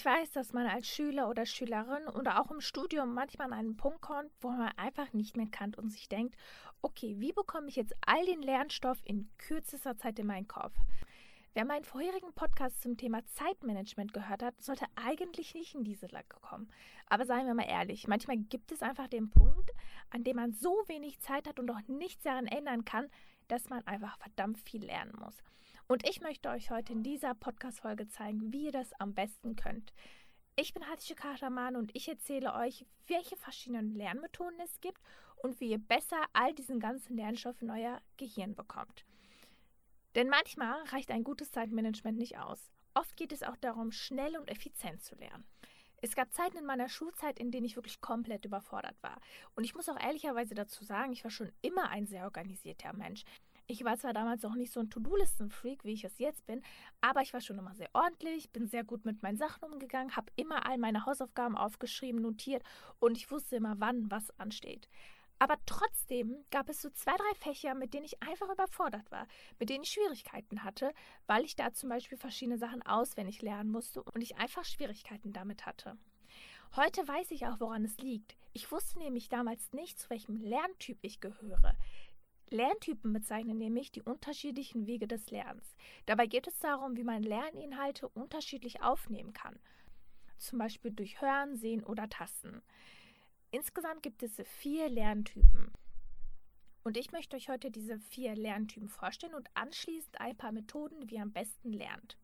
Ich weiß, dass man als Schüler oder Schülerin oder auch im Studium manchmal an einen Punkt kommt, wo man einfach nicht mehr kann und sich denkt, okay, wie bekomme ich jetzt all den Lernstoff in kürzester Zeit in meinen Kopf? Wer meinen vorherigen Podcast zum Thema Zeitmanagement gehört hat, sollte eigentlich nicht in diese Lage kommen. Aber seien wir mal ehrlich, manchmal gibt es einfach den Punkt, an dem man so wenig Zeit hat und auch nichts daran ändern kann, dass man einfach verdammt viel lernen muss. Und ich möchte euch heute in dieser Podcast-Folge zeigen, wie ihr das am besten könnt. Ich bin Hatice Kahraman und ich erzähle euch, welche verschiedenen Lernmethoden es gibt und wie ihr besser all diesen ganzen Lernstoff in euer Gehirn bekommt. Denn manchmal reicht ein gutes Zeitmanagement nicht aus. Oft geht es auch darum, schnell und effizient zu lernen. Es gab Zeiten in meiner Schulzeit, in denen ich wirklich komplett überfordert war. Und ich muss auch ehrlicherweise dazu sagen, ich war schon immer ein sehr organisierter Mensch. Ich war zwar damals auch nicht so ein To-Do-Listen-Freak, wie ich es jetzt bin, aber ich war schon immer sehr ordentlich, bin sehr gut mit meinen Sachen umgegangen, habe immer all meine Hausaufgaben aufgeschrieben, notiert und ich wusste immer, wann was ansteht. Aber trotzdem gab es so zwei, drei Fächer, mit denen ich einfach überfordert war, mit denen ich Schwierigkeiten hatte, weil ich da zum Beispiel verschiedene Sachen auswendig lernen musste und ich einfach Schwierigkeiten damit hatte. Heute weiß ich auch, woran es liegt. Ich wusste nämlich damals nicht, zu welchem Lerntyp ich gehöre. Lerntypen bezeichnen nämlich die unterschiedlichen Wege des Lernens. Dabei geht es darum, wie man Lerninhalte unterschiedlich aufnehmen kann. Zum Beispiel durch Hören, Sehen oder Tasten. Insgesamt gibt es vier Lerntypen. Und ich möchte euch heute diese vier Lerntypen vorstellen und anschließend ein paar Methoden, wie ihr am besten lernt.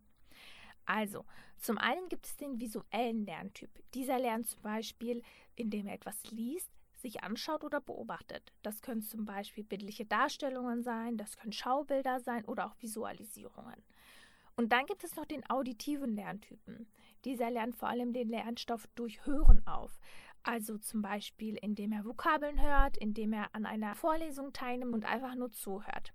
Also, zum einen gibt es den visuellen Lerntyp. Dieser lernt zum Beispiel, indem er etwas liest, sich anschaut oder beobachtet. Das können zum Beispiel bildliche Darstellungen sein, das können Schaubilder sein oder auch Visualisierungen. Und dann gibt es noch den auditiven Lerntypen. Dieser lernt vor allem den Lernstoff durch Hören auf. Also zum Beispiel, indem er Vokabeln hört, indem er an einer Vorlesung teilnimmt und einfach nur zuhört.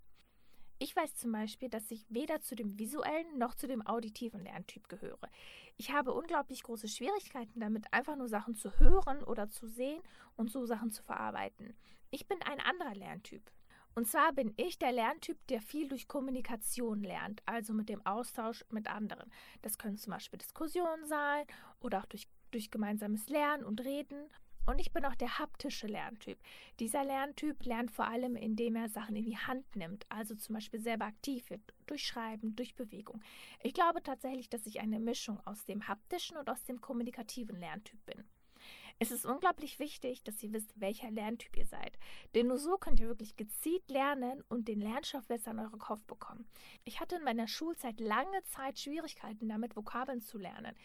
Ich weiß zum Beispiel, dass ich weder zu dem visuellen noch zu dem auditiven Lerntyp gehöre. Ich habe unglaublich große Schwierigkeiten damit, einfach nur Sachen zu hören oder zu sehen und so Sachen zu verarbeiten. Ich bin ein anderer Lerntyp. Und zwar bin ich der Lerntyp, der viel durch Kommunikation lernt, also mit dem Austausch mit anderen. Das können zum Beispiel Diskussionen sein oder auch durch, durch gemeinsames Lernen und Reden. Und ich bin auch der haptische Lerntyp. Dieser Lerntyp lernt vor allem, indem er Sachen in die Hand nimmt, also zum Beispiel selber aktiv wird, durch Schreiben, durch Bewegung. Ich glaube tatsächlich, dass ich eine Mischung aus dem haptischen und aus dem kommunikativen Lerntyp bin. Es ist unglaublich wichtig, dass ihr wisst, welcher Lerntyp ihr seid. Denn nur so könnt ihr wirklich gezielt lernen und den Lernstoff besser in euren Kopf bekommen. Ich hatte in meiner Schulzeit lange Zeit Schwierigkeiten damit, Vokabeln zu lernen.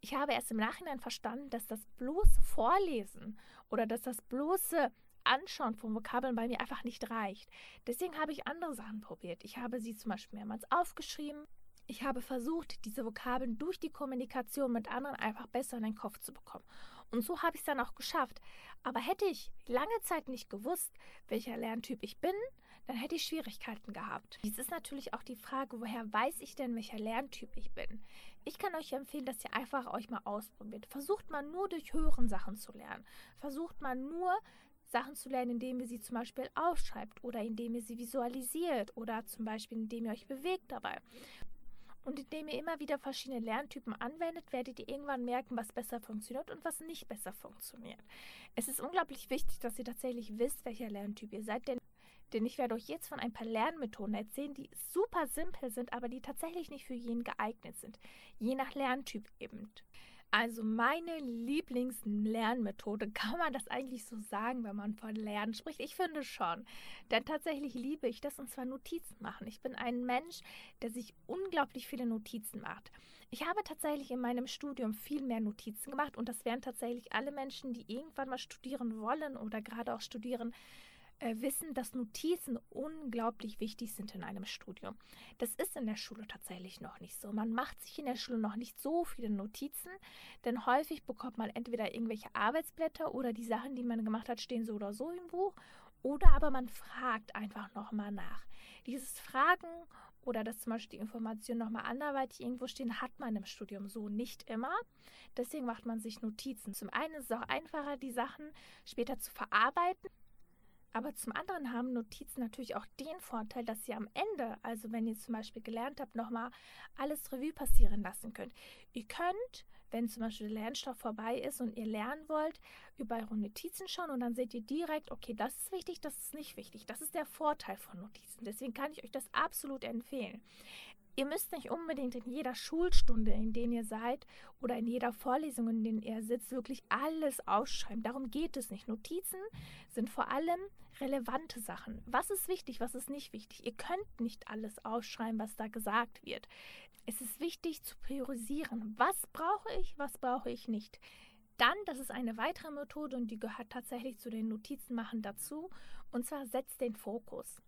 Ich habe erst im Nachhinein verstanden, dass das bloße Vorlesen oder dass das bloße Anschauen von Vokabeln bei mir einfach nicht reicht. Deswegen habe ich andere Sachen probiert. Ich habe sie zum Beispiel mehrmals aufgeschrieben. Ich habe versucht, diese Vokabeln durch die Kommunikation mit anderen einfach besser in den Kopf zu bekommen. Und so habe ich es dann auch geschafft. Aber hätte ich lange Zeit nicht gewusst, welcher Lerntyp ich bin, dann hätte ich Schwierigkeiten gehabt. Dies ist natürlich auch die Frage, woher weiß ich denn, welcher Lerntyp ich bin? Ich kann euch empfehlen, dass ihr einfach euch mal ausprobiert. Versucht mal nur durch Hören Sachen zu lernen. Versucht mal nur Sachen zu lernen, indem ihr sie zum Beispiel aufschreibt oder indem ihr sie visualisiert oder zum Beispiel indem ihr euch bewegt dabei. Und indem ihr immer wieder verschiedene Lerntypen anwendet, werdet ihr irgendwann merken, was besser funktioniert und was nicht besser funktioniert. Es ist unglaublich wichtig, dass ihr tatsächlich wisst, welcher Lerntyp ihr seid, denn denn ich werde euch jetzt von ein paar Lernmethoden erzählen, die super simpel sind, aber die tatsächlich nicht für jeden geeignet sind. Je nach Lerntyp eben. Also meine Lieblingslernmethode, kann man das eigentlich so sagen, wenn man von Lernen spricht? Ich finde schon. Denn tatsächlich liebe ich das und zwar Notizen machen. Ich bin ein Mensch, der sich unglaublich viele Notizen macht. Ich habe tatsächlich in meinem Studium viel mehr Notizen gemacht und das wären tatsächlich alle Menschen, die irgendwann mal studieren wollen oder gerade auch studieren, äh, wissen, dass Notizen unglaublich wichtig sind in einem Studium. Das ist in der Schule tatsächlich noch nicht so. Man macht sich in der Schule noch nicht so viele Notizen, denn häufig bekommt man entweder irgendwelche Arbeitsblätter oder die Sachen, die man gemacht hat, stehen so oder so im Buch. Oder aber man fragt einfach nochmal nach. Dieses Fragen oder dass zum Beispiel die Informationen nochmal anderweitig irgendwo stehen, hat man im Studium so nicht immer. Deswegen macht man sich Notizen. Zum einen ist es auch einfacher, die Sachen später zu verarbeiten. Aber zum anderen haben Notizen natürlich auch den Vorteil, dass ihr am Ende, also wenn ihr zum Beispiel gelernt habt, nochmal alles Revue passieren lassen könnt. Ihr könnt, wenn zum Beispiel der Lernstoff vorbei ist und ihr lernen wollt, über eure Notizen schauen und dann seht ihr direkt, okay, das ist wichtig, das ist nicht wichtig. Das ist der Vorteil von Notizen. Deswegen kann ich euch das absolut empfehlen. Ihr müsst nicht unbedingt in jeder Schulstunde, in der ihr seid, oder in jeder Vorlesung, in der ihr sitzt, wirklich alles ausschreiben. Darum geht es nicht. Notizen sind vor allem relevante Sachen. Was ist wichtig, was ist nicht wichtig? Ihr könnt nicht alles ausschreiben, was da gesagt wird. Es ist wichtig zu priorisieren. Was brauche ich, was brauche ich nicht? Dann, das ist eine weitere Methode und die gehört tatsächlich zu den Notizen machen dazu. Und zwar setzt den Fokus.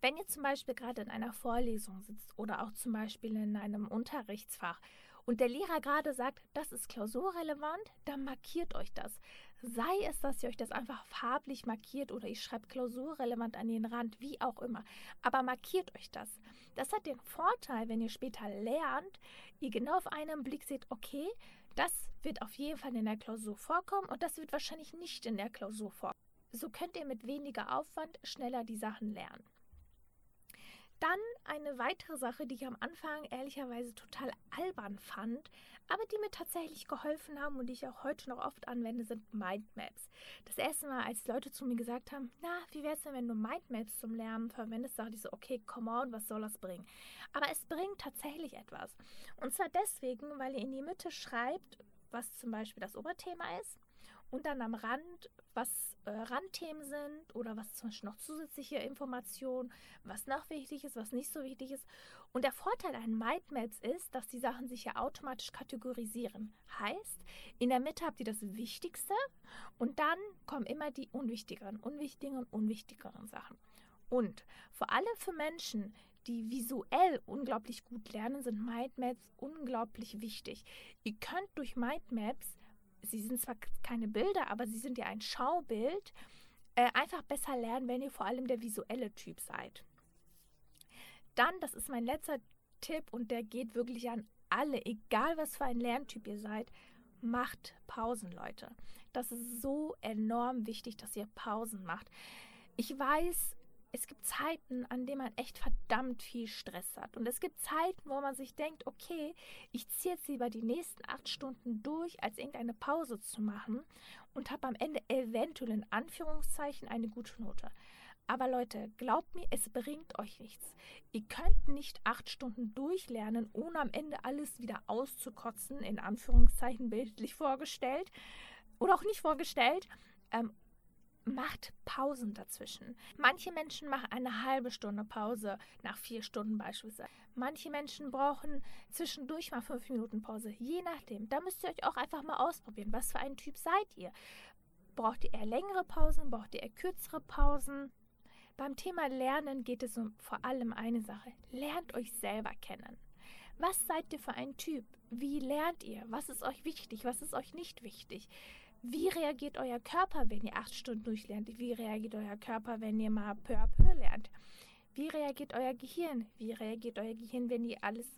Wenn ihr zum Beispiel gerade in einer Vorlesung sitzt oder auch zum Beispiel in einem Unterrichtsfach und der Lehrer gerade sagt, das ist klausurrelevant, dann markiert euch das. Sei es, dass ihr euch das einfach farblich markiert oder ich schreibe klausurrelevant an den Rand, wie auch immer. Aber markiert euch das. Das hat den Vorteil, wenn ihr später lernt, ihr genau auf einen Blick seht, okay, das wird auf jeden Fall in der Klausur vorkommen und das wird wahrscheinlich nicht in der Klausur vorkommen. So könnt ihr mit weniger Aufwand schneller die Sachen lernen. Dann eine weitere Sache, die ich am Anfang ehrlicherweise total albern fand, aber die mir tatsächlich geholfen haben und die ich auch heute noch oft anwende, sind Mindmaps. Das erste Mal, als Leute zu mir gesagt haben, na, wie wäre es denn, wenn du Mindmaps zum Lernen verwendest, dachte ich so, okay, come on, was soll das bringen? Aber es bringt tatsächlich etwas. Und zwar deswegen, weil ihr in die Mitte schreibt, was zum Beispiel das Oberthema ist und dann am Rand, was äh, Randthemen sind oder was zum Beispiel noch zusätzliche Informationen, was noch wichtig ist, was nicht so wichtig ist. Und der Vorteil an Mindmaps ist, dass die Sachen sich ja automatisch kategorisieren. Heißt, in der Mitte habt ihr das Wichtigste und dann kommen immer die unwichtigeren, unwichtigen und unwichtigeren Sachen. Und vor allem für Menschen, die visuell unglaublich gut lernen, sind Mindmaps unglaublich wichtig. Ihr könnt durch Mindmaps sie sind zwar keine Bilder, aber sie sind ja ein Schaubild, äh, einfach besser lernen, wenn ihr vor allem der visuelle Typ seid. Dann, das ist mein letzter Tipp und der geht wirklich an alle, egal was für ein Lerntyp ihr seid, macht Pausen, Leute. Das ist so enorm wichtig, dass ihr Pausen macht. Ich weiß, es gibt Zeiten, an denen man echt verdammt viel Stress hat. Und es gibt Zeiten, wo man sich denkt, okay, ich ziehe jetzt lieber die nächsten acht Stunden durch, als irgendeine Pause zu machen und habe am Ende eventuell in Anführungszeichen eine gute Note. Aber Leute, glaubt mir, es bringt euch nichts. Ihr könnt nicht acht Stunden durchlernen, ohne am Ende alles wieder auszukotzen, in Anführungszeichen bildlich vorgestellt oder auch nicht vorgestellt. Ähm, macht Pausen dazwischen. Manche Menschen machen eine halbe Stunde Pause nach vier Stunden beispielsweise. Manche Menschen brauchen zwischendurch mal fünf Minuten Pause, je nachdem. Da müsst ihr euch auch einfach mal ausprobieren. Was für ein Typ seid ihr? Braucht ihr eher längere Pausen? Braucht ihr eher kürzere Pausen? Beim Thema Lernen geht es um vor allem eine Sache. Lernt euch selber kennen. Was seid ihr für ein Typ? Wie lernt ihr? Was ist euch wichtig? Was ist euch nicht wichtig? Wie reagiert euer Körper, wenn ihr acht Stunden durchlernt? Wie reagiert euer Körper, wenn ihr mal peu à peu lernt? Wie reagiert euer Gehirn? Wie reagiert euer Gehirn, wenn ihr alles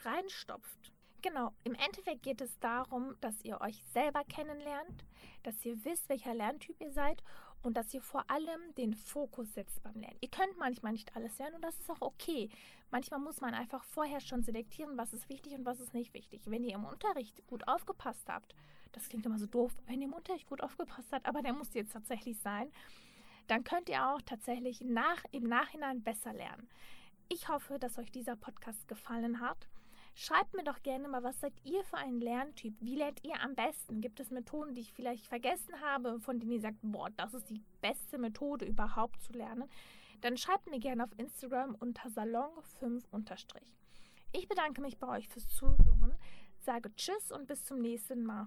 reinstopft? Genau, im Endeffekt geht es darum, dass ihr euch selber kennenlernt, dass ihr wisst, welcher Lerntyp ihr seid und dass ihr vor allem den Fokus setzt beim Lernen. Ihr könnt manchmal nicht alles lernen und das ist auch okay. Manchmal muss man einfach vorher schon selektieren, was ist wichtig und was ist nicht wichtig. Wenn ihr im Unterricht gut aufgepasst habt, das klingt immer so doof, wenn ihr im Unterricht gut aufgepasst habt, aber der muss jetzt tatsächlich sein, dann könnt ihr auch tatsächlich nach, im Nachhinein besser lernen. Ich hoffe, dass euch dieser Podcast gefallen hat. Schreibt mir doch gerne mal, was seid ihr für ein Lerntyp? Wie lernt ihr am besten? Gibt es Methoden, die ich vielleicht vergessen habe, von denen ihr sagt, boah, das ist die beste Methode überhaupt zu lernen? Dann schreibt mir gerne auf Instagram unter Salon5 Ich bedanke mich bei euch fürs Zuhören sage Tschüss und bis zum nächsten Mal.